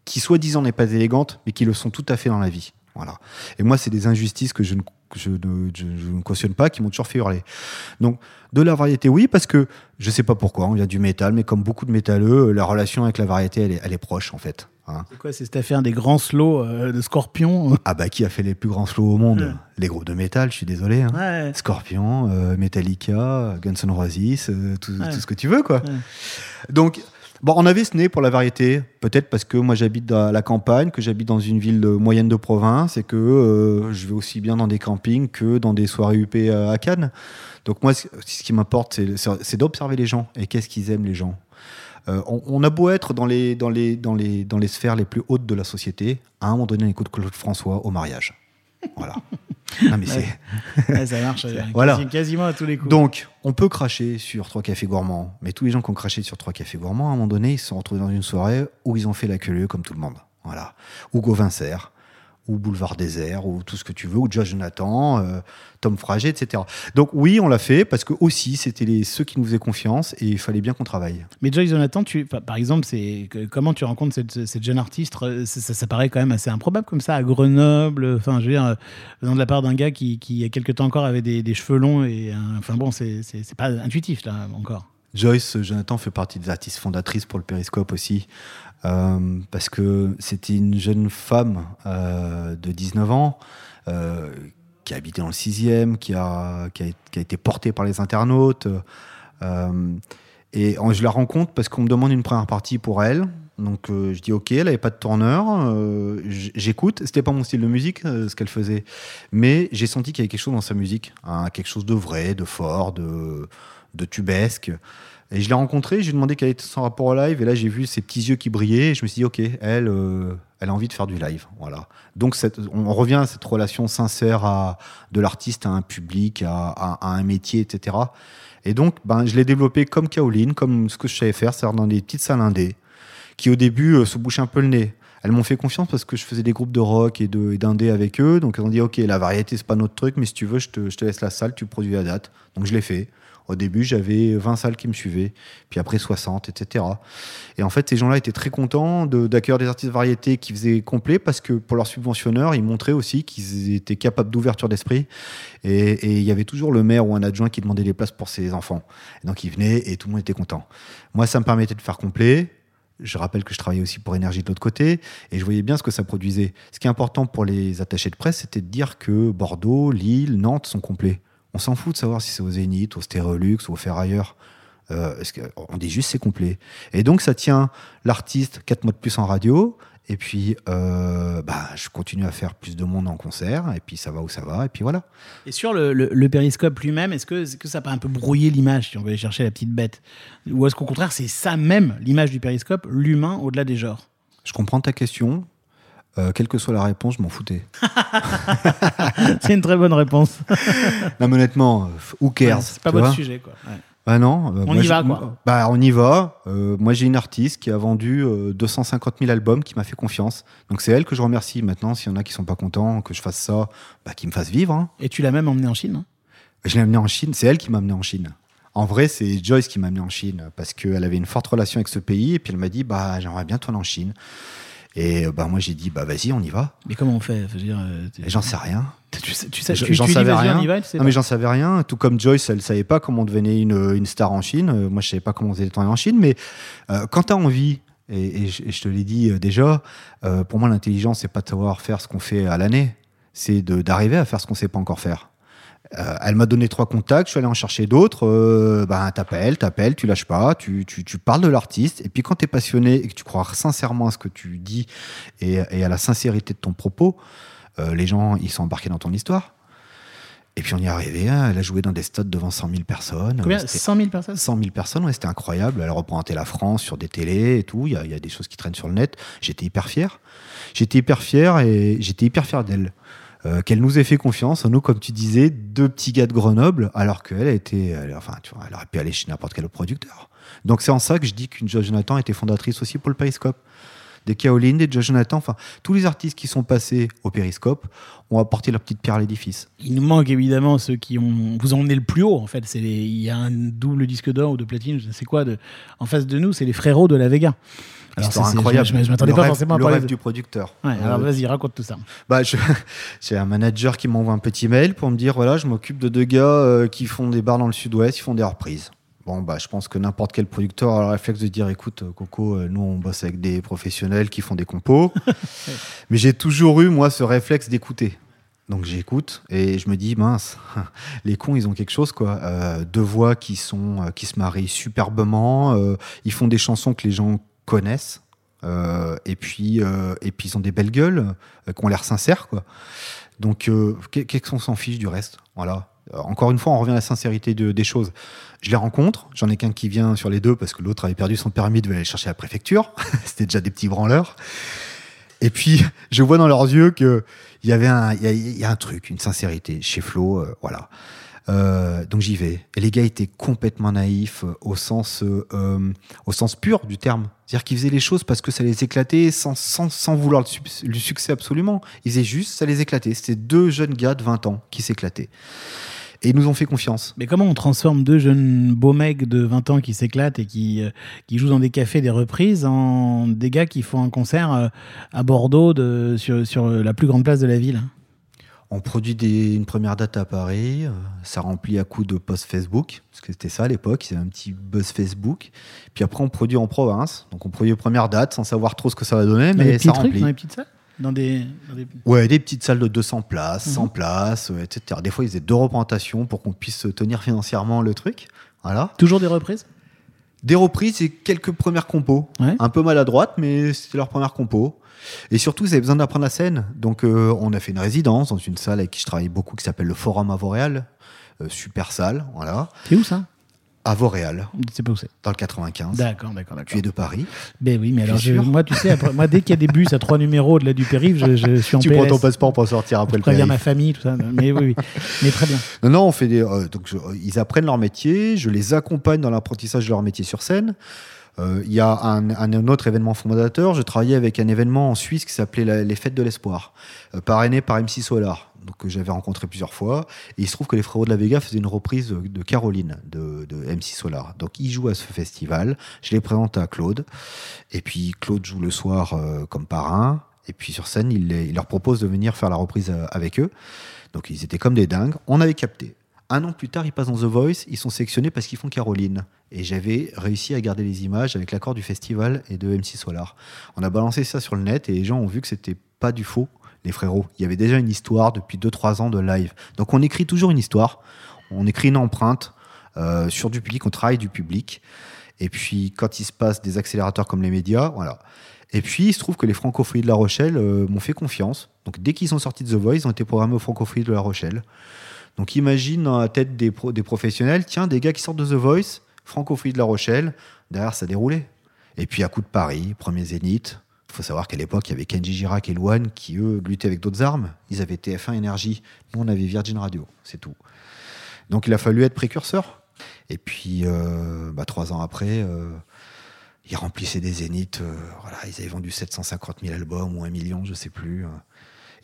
qui soi-disant n'est pas élégante, mais qui le sont tout à fait dans la vie. Voilà. Et moi, c'est des injustices que je ne, que je ne, je- je ne cautionne pas, qui m'ont toujours fait hurler. Donc, de la variété, oui, parce que je sais pas pourquoi, on vient du métal, mais comme beaucoup de métalleux, la relation avec la variété, elle est, elle est proche, en fait. hein.
C'est quoi C'est cette affaire des grands slows euh, de Scorpion
Ah bah, qui a fait les plus grands slows au monde?
Ouais.
Les groupes de métal, je suis désolé. hein.
Ouais.
Scorpion, euh, Metallica, Guns N' Roses, euh, tout,
Ouais.
tout ce que tu veux, quoi. Donc, bon, on avait ce nez pour la variété, peut-être parce que moi j'habite dans la campagne, que j'habite dans une ville moyenne de province et que euh, je vais aussi bien dans des campings que dans des soirées UP à à Cannes. Donc, moi, ce qui m'importe, c'est- d'observer les gens et qu'est-ce qu'ils aiment, les gens. Euh, on, on a beau être dans les, dans, les, dans, les, dans les sphères les plus hautes de la société, à un moment donné, on écoute Claude François au mariage. Voilà. Non, mais c'est.
Ouais, ça marche
Voilà.
quasi- quasiment à tous les coups.
Donc, on peut cracher sur trois cafés gourmands, mais tous les gens qui ont craché sur trois cafés gourmands, à un moment donné, ils se sont retrouvés dans une soirée où ils ont fait la queue comme tout le monde. Voilà. Ou Gauvin Serre, ou Boulevard Désert, ou tout ce que tu veux, ou Josh Jonathan, euh, Tom Frager, etc. Donc, oui, on l'a fait parce que aussi, c'était les, ceux qui nous faisaient confiance et il fallait bien qu'on travaille.
Mais Joyce Jonathan, tu, par exemple, c'est comment tu rencontres cette, cette jeune artiste euh, ça, ça, ça paraît quand même assez improbable comme ça à Grenoble. Enfin, je veux dire, euh, venant de la part d'un gars qui, qui, il y a quelques temps encore, avait des, des cheveux longs et, euh, enfin bon, c'est pas intuitif là encore.
Joyce Jonathan fait partie des artistes fondatrices pour le Périscope aussi, euh, parce que c'était une jeune femme euh, de 19 ans euh, qui a habité dans le 6e, qui a, été portée par les internautes. euh, et je la rencontre parce qu'on me demande une première partie pour elle. Donc euh, je dis ok, elle avait pas de tourneur, euh, j'écoute. C'était pas mon style de musique euh, ce qu'elle faisait, mais j'ai senti qu'il y avait quelque chose dans sa musique, hein, quelque chose de vrai, de fort, de, de tubesque. Et je l'ai rencontrée, je lui ai demandé quel était son rapport au live, et là j'ai vu ses petits yeux qui brillaient, et je me suis dit, ok, elle, euh, elle a envie de faire du live. Voilà. Donc on revient à cette relation sincère de l'artiste à un public, à, un métier, etc. Et donc, ben, je l'ai développé comme Kaoline, comme ce que je savais faire, c'est-à-dire dans des petites salles indées, qui au début euh, se bouchaient un peu le nez. Elles m'ont fait confiance parce que je faisais des groupes de rock et d'indé avec eux. Donc elles ont dit, ok, la variété, c'est pas notre truc, mais si tu veux, je te, je te laisse la salle, tu produis la date. Donc je l'ai fait. Au début, j'avais 20 salles qui me suivaient, puis après 60, etc. Et en fait, ces gens-là étaient très contents de- d'accueillir des artistes variétés qui faisaient complet parce que pour leurs subventionneurs, ils montraient aussi qu'ils étaient capables d'ouverture d'esprit. Et et il y avait toujours le maire ou un adjoint qui demandait des places pour ses enfants. Et donc ils venaient et tout le monde était content. Moi, ça me permettait de faire complet. Je rappelle que je travaillais aussi pour Énergie de l'autre côté et je voyais bien ce que ça produisait. Ce qui est important pour les attachés de presse, c'était de dire que Bordeaux, Lille, Nantes sont complets. On s'en fout de savoir si c'est au Zénith, au Stérolux ou au Ferrailleur. Euh, on dit juste c'est complet. Et donc ça tient l'artiste 4 mois de plus en radio. Et puis euh, bah, je continue à faire plus de monde en concert. Et puis ça va où ça va. Et puis voilà.
Et sur le, le- le périscope lui-même, est-ce que, que ça n'a pas un peu brouillé l'image si on veut aller chercher la petite bête? Ou est-ce qu'au contraire, c'est ça même, l'image du périscope, l'humain au-delà des genres?
Je comprends ta question. Euh, quelle que soit la réponse, je m'en foutais.
C'est une très bonne réponse.
non, mais honnêtement, euh, who cares
Ouais, c'est pas votre sujet, quoi. Ouais.
Bah non. euh,
On
moi,
y va, quoi.
Bah, on y va. Euh, moi, j'ai une artiste qui a vendu euh, 250 000 albums, qui m'a fait confiance. Donc, c'est elle que je remercie. Maintenant, s'il y en a qui sont pas contents, que je fasse ça, bah, qu'ils me fassent vivre. hein.
Et tu l'as même emmené en Chine hein?
Je l'ai amenée en Chine. C'est elle qui m'a amené en Chine. En vrai, c'est Joyce qui m'a amené en Chine parce qu'elle avait une forte relation avec ce pays. Et puis, elle m'a dit, bah, j'aimerais bien tourner en Chine. Et euh, bah, moi, j'ai dit, bah, vas-y, on y va.
Mais comment on fait? Euh,
j'en sais rien.
Tu sais, tu sais,
j'en savais rien.
va, tu sais
Non, mais j'en savais rien. Tout comme Joyce, elle savait pas comment on devenait une, une star en Chine. Euh, moi, je savais pas comment on faisait tourner en Chine. Mais euh, quand tu as envie Et, je, te l'ai dit déjà, pour moi, l'intelligence, c'est pas de savoir faire ce qu'on fait à l'année, c'est d'arriver à faire ce qu'on sait pas encore faire. Euh, elle m'a donné trois contacts, je suis allé en chercher d'autres. Euh, ben, t'appelles, t'appelles, tu lâches pas, tu, tu, tu parles de l'artiste. Et puis quand tu es passionné et que tu crois sincèrement à ce que tu dis et, et à la sincérité de ton propos, euh, les gens, ils sont embarqués dans ton histoire. Et puis on y est arrivé. Hein. Elle a joué dans des stades devant 100 000 personnes.
Combien 100 000 personnes?
100 000 personnes, ouais, c'était incroyable. Elle représentait la France sur des télés et tout. Il y, a, il y a des choses qui traînent sur le net. J'étais hyper fier. J'étais hyper fier et j'étais hyper fier d'elle. Euh, qu'elle nous ait fait confiance, nous, comme tu disais, deux petits gars de Grenoble, alors qu'elle a été, enfin, elle aurait pu aller chez n'importe quel producteur. Donc c'est en ça que je dis qu'une Joe Jonathan était fondatrice aussi pour le Periscope. Des Caroline, des Joe Jonathan, enfin, tous les artistes qui sont passés au Periscope ont apporté leur petite pierre à l'édifice.
Il nous manque évidemment ceux qui ont, vous emmené le plus haut, en fait. Il y a un double disque d'or ou de platine, je ne sais quoi, de, en face de nous, c'est les frérots de la Vega.
Alors, incroyable.
Je, je m'attendais pas forcément à
le
parler
rêve du producteur.
Ouais, alors euh, vas-y, raconte tout ça.
Bah, j'ai un manager qui m'envoie un petit mail pour me dire voilà, je m'occupe de deux gars euh, qui font des bars dans le sud-ouest, ils font des reprises. Bon, bah, je pense que n'importe quel producteur a le réflexe de dire écoute, euh, Coco, nous, on bosse avec des professionnels qui font des compos. Mais j'ai toujours eu, moi, ce réflexe d'écouter. Donc j'écoute et je me dis mince, les cons ils ont quelque chose quoi. deux voix qui sont qui se marient superbement. ils font des chansons que les gens connaissent. Euh, et puis, euh, et puis ils ont des belles gueules euh, qui ont l'air sincères, quoi. Donc, qu'est-ce qu'on s'en fiche du reste? Voilà. Encore une fois, on revient à la sincérité de, des choses. Je les rencontre. J'en ai qu'un qui vient sur les deux parce que l'autre avait perdu son permis, devait aller chercher à la préfecture. C'était déjà des petits branleurs. Et puis, je vois dans leurs yeux qu'il y avait un, il y, a un truc, une sincérité chez Flo. voilà. Euh, donc j'y vais. Et les gars étaient complètement naïfs euh, au sens, euh, au sens pur du terme. C'est-à-dire qu'ils faisaient les choses parce que ça les éclatait sans, vouloir le, succès absolument. Ils faisaient juste, ça les éclatait. C'était deux jeunes gars de 20 ans qui s'éclataient. Et ils nous ont fait confiance.
Mais comment on transforme deux jeunes beaux mecs de 20 ans qui s'éclatent et qui, jouent dans des cafés, des reprises, en des gars qui font un concert à Bordeaux de, sur, sur la plus grande place de la ville?
On produit une première date à Paris, euh, ça remplit à coup de post Facebook, parce que c'était ça à l'époque, c'est un petit buzz Facebook. Puis après, on produit en province, donc on produit une première date sans savoir trop ce que ça va donner, mais ça remplit.
Dans des petites salles dans des,
Ouais, des petites salles de 200 places, 100 mhm. places, etc. Des fois, ils faisaient deux représentations pour qu'on puisse tenir financièrement le truc. Voilà.
Toujours des reprises
Des reprises et quelques premières compos. Un peu maladroites, mais c'était leur première compo. Et surtout, ils avaient besoin d'apprendre la scène. Donc, euh, on a fait une résidence dans une salle avec qui je travaille beaucoup, qui s'appelle le Forum Avoréal. Euh, super salle, voilà.
C'est où ça?
À Vauréal.
C'est pas où c'est?
Dans le 95.
D'accord, d'accord,
Tu es de Paris
Ben oui, mais alors, moi, tu sais, moi, dès qu'il y a des bus à trois numéros de là du périph', je, suis en
Tu prends ton passeport pour sortir après je le
périph'. ma famille, tout ça. Mais oui, oui. Mais très bien.
Non, non, on fait des. Euh, donc, ils apprennent leur métier, je les accompagne dans l'apprentissage de leur métier sur scène. Euh, il y a un, autre événement fondateur. Je travaillais avec un événement en Suisse qui s'appelait les Fêtes de l'Espoir, euh, parrainé par MC Solar, que j'avais rencontré plusieurs fois. Et il se trouve que les Frérots de la Vega faisaient une reprise de Caroline de, MC Solar. Donc ils jouent à ce festival. Je les présente à Claude. Et puis Claude joue le soir euh, comme parrain. Et puis sur scène, il, il, leur propose de venir faire la reprise avec eux. Donc ils étaient comme des dingues. On avait capté. Un an plus tard, ils passent dans The Voice, ils sont sélectionnés parce qu'ils font Caroline. Et j'avais réussi à garder les images avec l'accord du festival et de MC Solar. On a balancé ça sur le net et les gens ont vu que c'était pas du faux, les frérots. Il y avait déjà une histoire depuis 2-3 ans de live. Donc on écrit toujours une histoire, on écrit une empreinte euh, sur du public, on travaille du public. Et puis quand il se passe des accélérateurs comme les médias, voilà. Et puis il se trouve que les francophones de La Rochelle euh, m'ont fait confiance. Donc dès qu'ils sont sortis de The Voice, ils ont été programmés aux francophones de La Rochelle. Donc imagine dans la tête des, professionnels, tiens, des gars qui sortent de The Voice, francophonie de La Rochelle, derrière ça déroulait. Et puis à coup de Paris, premier Zénith. Il faut savoir qu'à l'époque, il y avait Kenji Girac et Luan qui, eux, luttaient avec d'autres armes. Ils avaient TF1 Énergie. Nous, on avait Virgin Radio. C'est tout. Donc il a fallu être précurseur. Et puis, euh, bah, trois ans après, euh, ils remplissaient des zéniths. Euh, voilà, ils avaient vendu 750 000 albums ou un million, je sais plus.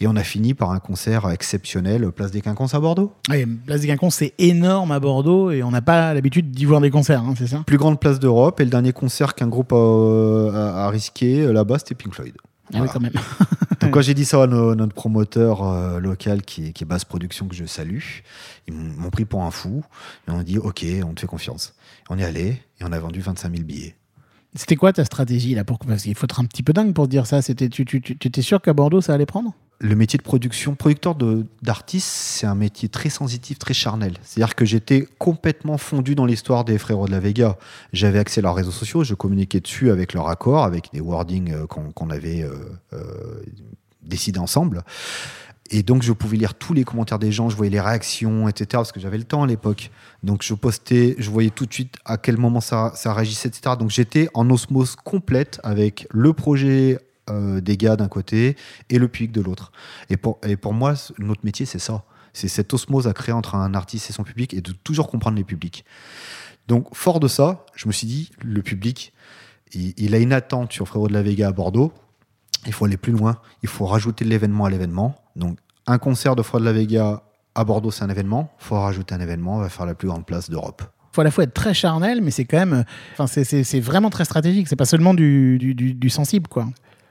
Et on a fini par un concert exceptionnel, Place des Quinconces à Bordeaux.
Oui, Place des Quinconces, c'est énorme à Bordeaux et on n'a pas l'habitude d'y voir des concerts, hein, c'est ça?
Plus grande place d'Europe et le dernier concert qu'un groupe a, risqué euh, là-bas, c'était Pink Floyd.
Ah oui, quand même.
Donc, quand j'ai dit ça à notre promoteur euh, local qui est, qui est Basse Production, que je salue, ils m'ont pris pour un fou. Et on a dit, OK, on te fait confiance. On est allé et on a vendu 25 000 billets.
C'était quoi ta stratégie là pour parce qu'il faut être un petit peu dingue pour dire ça. C'était tu, tu, tu étais sûr qu'à Bordeaux ça allait prendre?
Le métier de production, producteur d'artistes, c'est un métier très sensitif, très charnel. C'est-à-dire que j'étais complètement fondu dans l'histoire des frérots de la Vega. J'avais accès à leurs réseaux sociaux, je communiquais dessus avec leur accord, avec des wordings euh, qu'on avait euh, euh, décidés ensemble. Et donc, je pouvais lire tous les commentaires des gens, je voyais les réactions, etc. Parce que j'avais le temps à l'époque. Donc, je postais, je voyais tout de suite à quel moment ça, ça réagissait, etc. Donc, j'étais en osmose complète avec le projet euh, des gars d'un côté et le public de l'autre. Et pour, et pour moi, notre métier, c'est ça. C'est cette osmose à créer entre un artiste et son public et de toujours comprendre les publics. Donc, fort de ça, je me suis dit, le public, il, a une attente sur Frérot de la Vega à Bordeaux. Il faut aller plus loin. Il faut rajouter l'événement à l'événement. Donc, un concert de Frérot de la Vega à Bordeaux, c'est un événement. Il faut rajouter un événement. On va faire la plus grande place d'Europe
faut à la fois être très charnel, mais c'est quand même, enfin, c'est vraiment très stratégique. C'est pas seulement du, du sensible, quoi.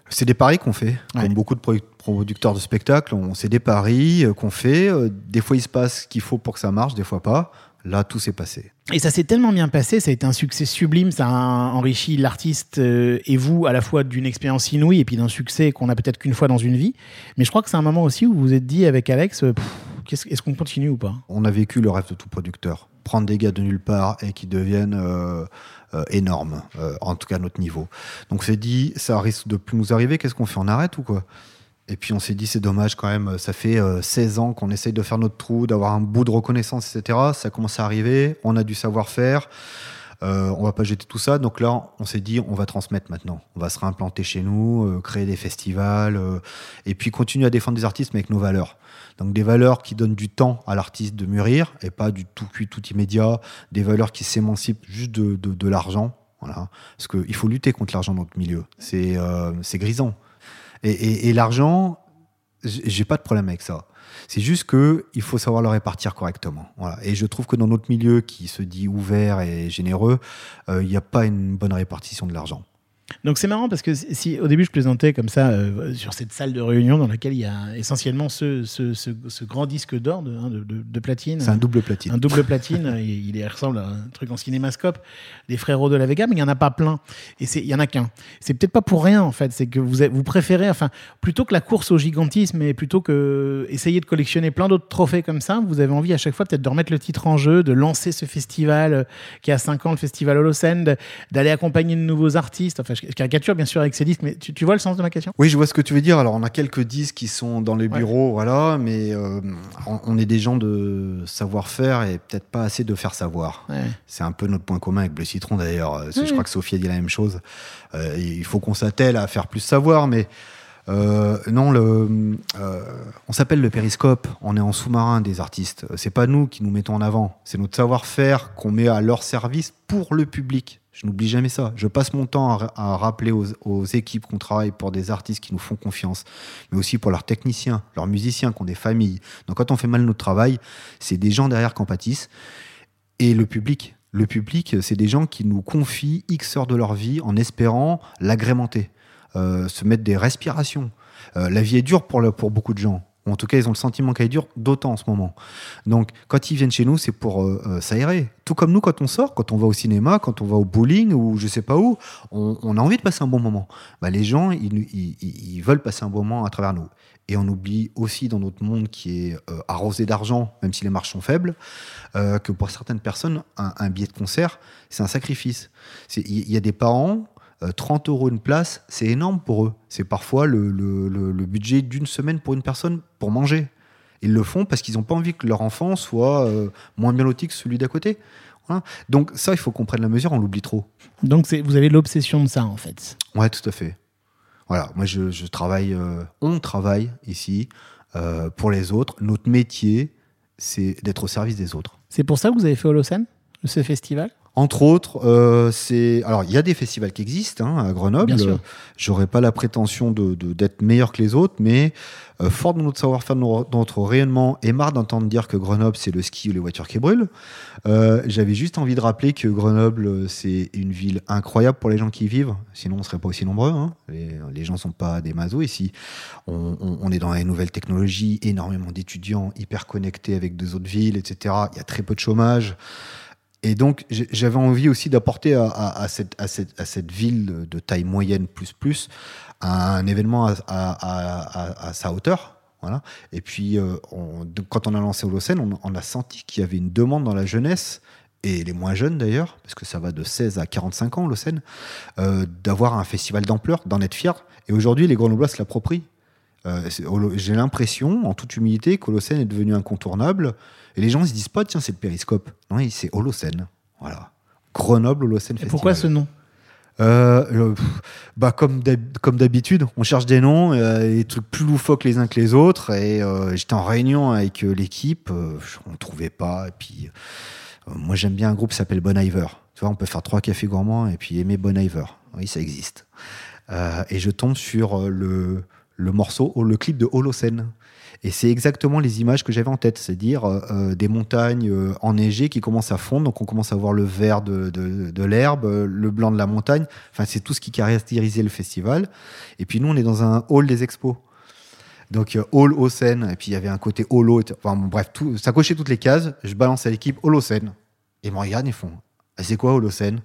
C'est des paris qu'on fait, comme beaucoup de producteurs de spectacles. C'est des paris euh, qu'on fait. Euh, des fois, il se passe ce qu'il faut pour que ça marche, des fois pas. Là, tout s'est passé.
Et ça s'est tellement bien passé, ça a été un succès sublime, ça a enrichi l'artiste euh, et vous à la fois d'une expérience inouïe et puis d'un succès qu'on a peut-être qu'une fois dans une vie. Mais je crois que c'est un moment aussi où vous vous êtes dit avec Alex, est-ce qu'on continue ou pas?
On a vécu le rêve de tout producteur. Prendre des gars de nulle part et qui deviennent euh, énorme, euh, en tout cas à notre niveau. Donc on s'est dit, ça risque de plus nous arriver, qu'est-ce qu'on fait On arrête ou quoi? Et puis on s'est dit, c'est dommage quand même, ça fait 16 euh, ans qu'on essaye de faire notre trou, d'avoir un bout de reconnaissance, etc. Ça commence à arriver, on a du savoir-faire, euh, on va pas jeter tout ça. Donc là, on s'est dit, on va transmettre maintenant. On va se réimplanter chez nous, créer des festivals, et puis continuer à défendre des artistes, mais avec nos valeurs. Donc des valeurs qui donnent du temps à l'artiste de mûrir et pas du tout cuit, tout immédiat. Des valeurs qui s'émancipent juste de, de, l'argent. Voilà. Parce qu'il faut lutter contre l'argent dans notre milieu. C'est euh, grisant. Et, et, et l'argent, j'ai pas de problème avec ça. C'est juste qu'il faut savoir le répartir correctement. Et je trouve que dans notre milieu qui se dit ouvert et généreux, euh, il n'y a pas une bonne répartition de l'argent.
Donc c'est marrant parce que si au début je plaisantais comme ça euh, sur cette salle de réunion dans laquelle il y a essentiellement ce, ce, ce, grand disque d'or de, hein, de, de, platine.
C'est un double platine.
Un double platine. il, il, ressemble à un truc en cinémascope des frérots de la Vega, mais il n'y en a pas plein. Et il y en a qu'un. C'est peut-être pas pour rien en fait. C'est que vous, vous préférez, enfin, plutôt que la course au gigantisme et plutôt que essayer de collectionner plein d'autres trophées comme ça, vous avez envie à chaque fois peut-être de remettre le titre en jeu, de lancer ce festival euh, qui a 5 ans, le festival Holocene, d'aller accompagner de nouveaux artistes. Enfin, je caricature bien sûr avec ces disques, mais tu, vois le sens de ma question?
Oui, je vois ce que tu veux dire. Alors, on a quelques disques qui sont dans les bureaux, voilà, mais euh, on, est des gens de savoir-faire et peut-être pas assez de faire savoir. C'est un peu notre point commun avec Bleu Citron d'ailleurs. Euh, je crois que Sophie a dit la même chose. Euh, il faut qu'on s'attelle à faire plus savoir, mais non, le, on s'appelle le périscope. On est en sous-marin des artistes. C'est pas nous qui nous mettons en avant. C'est notre savoir-faire qu'on met à leur service pour le public. Je n'oublie jamais ça. Je passe mon temps à, rappeler aux, équipes qu'on travaille pour des artistes qui nous font confiance, mais aussi pour leurs techniciens, leurs musiciens qui ont des familles. Donc quand on fait mal notre travail, c'est des gens derrière qui en pâtissent. Et le public. Le public, c'est des gens qui nous confient X heures de leur vie en espérant l'agrémenter, euh, se mettre des respirations. Euh, la vie est dure pour, pour beaucoup de gens en tout cas, ils ont le sentiment qu'elle dure d'autant en ce moment. Donc, quand ils viennent chez nous, c'est pour euh, euh, s'aérer. Tout comme nous, quand on sort, quand on va au cinéma, quand on va au bowling ou je sais pas où, on, a envie de passer un bon moment. Bah, les gens, ils, veulent passer un bon moment à travers nous. Et on oublie aussi dans notre monde qui est euh, arrosé d'argent, même si les marges sont faibles, que pour certaines personnes, un billet de concert, c'est un sacrifice. Il y a des parents 30 euh, euros une place, c'est énorme pour eux. C'est parfois le, budget d'une semaine pour une personne pour manger. Ils le font parce qu'ils n'ont pas envie que leur enfant soit euh, moins bien loti que celui d'à côté. Donc ça, il faut qu'on prenne la mesure, on l'oublie trop.
Donc vous avez l'obsession de ça, en fait.
Ouais, tout à fait. Voilà, moi je, travaille, euh, on travaille ici pour les autres. Notre métier, c'est d'être au service des autres.
C'est pour ça que vous avez fait Holocène, ce festival?
Entre autres, euh, c'est alors il y a des festivals qui existent hein, à Grenoble. J'aurais pas la prétention de d'être meilleur que les autres, mais euh, fort de notre savoir-faire, de notre rayonnement, et marre d'entendre dire que Grenoble c'est le ski ou les voitures qui brûlent. Euh, J'avais juste envie de rappeler que Grenoble c'est une ville incroyable pour les gens qui y vivent. Sinon on serait pas aussi nombreux. Hein. Les, les, gens sont pas des mazos ici. On, on, on est dans les nouvelles technologies, énormément d'étudiants hyper connectés avec deux autres villes, etc. Il y a très peu de chômage. Et donc, j'avais envie aussi d'apporter à, cette, ville de taille moyenne plus plus un événement à, sa hauteur. Voilà. Et puis, euh, quand on a lancé Holocène, on, on a senti qu'il y avait une demande dans la jeunesse et les moins jeunes d'ailleurs, parce que ça va de 16 à 45 ans, Holocène, euh, d'avoir un festival d'ampleur, d'en être fier. Et aujourd'hui, les Grenoblois se l'approprient. Euh, j'ai l'impression, en toute humilité, qu'Holocène est devenu incontournable. Et les gens ne se disent pas, tiens, c'est le périscope. Non, c'est Holocène. Voilà. Grenoble Holocène Festival.
Pourquoi ce nom
euh, bah comme d'habitude, on cherche des noms, euh, des trucs plus loufoques les uns que les autres. Et j'étais en réunion avec l'équipe, on ne trouvait pas. Et puis, moi j'aime bien un groupe qui s'appelle Bon Iver. Tu vois, on peut faire trois cafés gourmands et puis aimer Bon Iver. Oui, ça existe. et je tombe sur le, le morceau, le clip de Holocène. Et c'est exactement les images que j'avais en tête, c'est-à-dire euh, euh, des montagnes euh, enneigées qui commencent à fondre, donc on commence à voir le vert de, de, l'herbe, le blanc de la montagne, enfin c'est tout ce qui caractérisait le festival. Et puis nous on est dans un hall des expos. Donc hall Holocène, et puis il y avait un côté holo, enfin bref, ça cochait toutes les cases, je balance à l'équipe Holocène. Et ils me regardent, ils font, ah, c'est quoi Holocène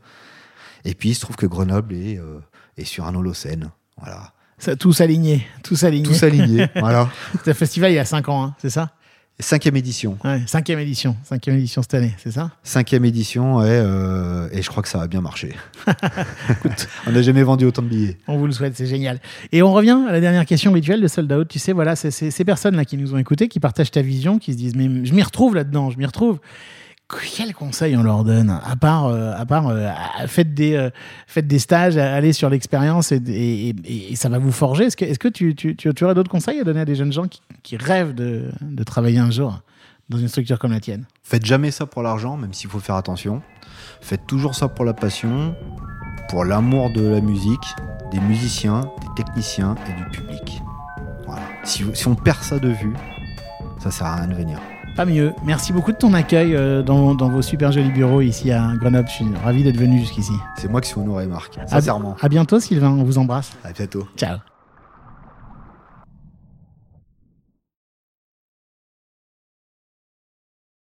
Et puis il se trouve que Grenoble est, est sur un Holocène, voilà.
Ça, tout s'aligné, tout s'aligné.
Tout s'aligné, voilà.
C'est un festival il y a 5 ans, hein, c'est ça?
Cinquième édition.
Ouais, cinquième édition, cinquième édition cette année, c'est ça?
Cinquième édition, ouais, euh, et je crois que ça va bien marcher. on n'a jamais vendu autant de billets.
On vous le souhaite, c'est génial. Et on revient à la dernière question rituelle de Sold Out. Tu sais, voilà, c'est ces personnes-là qui nous ont écoutés, qui partagent ta vision, qui se disent, mais je m'y retrouve là-dedans, je m'y retrouve quel conseil on leur donne À part, euh, à part euh, faites, des, euh, faites des stages, allez sur l'expérience et, ça va vous forger. Est-ce que, est-ce que tu, tu, tu, aurais d'autres conseils à donner à des jeunes gens qui, qui rêvent de, de, travailler un jour dans une structure comme la tienne?
Faites jamais ça pour l'argent, même s'il faut faire attention. Faites toujours ça pour la passion, pour l'amour de la musique, des musiciens, des techniciens et du public. Voilà. Si, si on perd ça de vue, ça sert à rien de venir.
Pas mieux. Merci beaucoup de ton accueil euh, dans, vos super jolis bureaux ici à Grenoble. Je suis ravi d'être venu jusqu'ici.
C'est moi qui suis honoré, Marc. Sincèrement.
À, à bientôt, Sylvain. On vous embrasse.
À bientôt.
Ciao.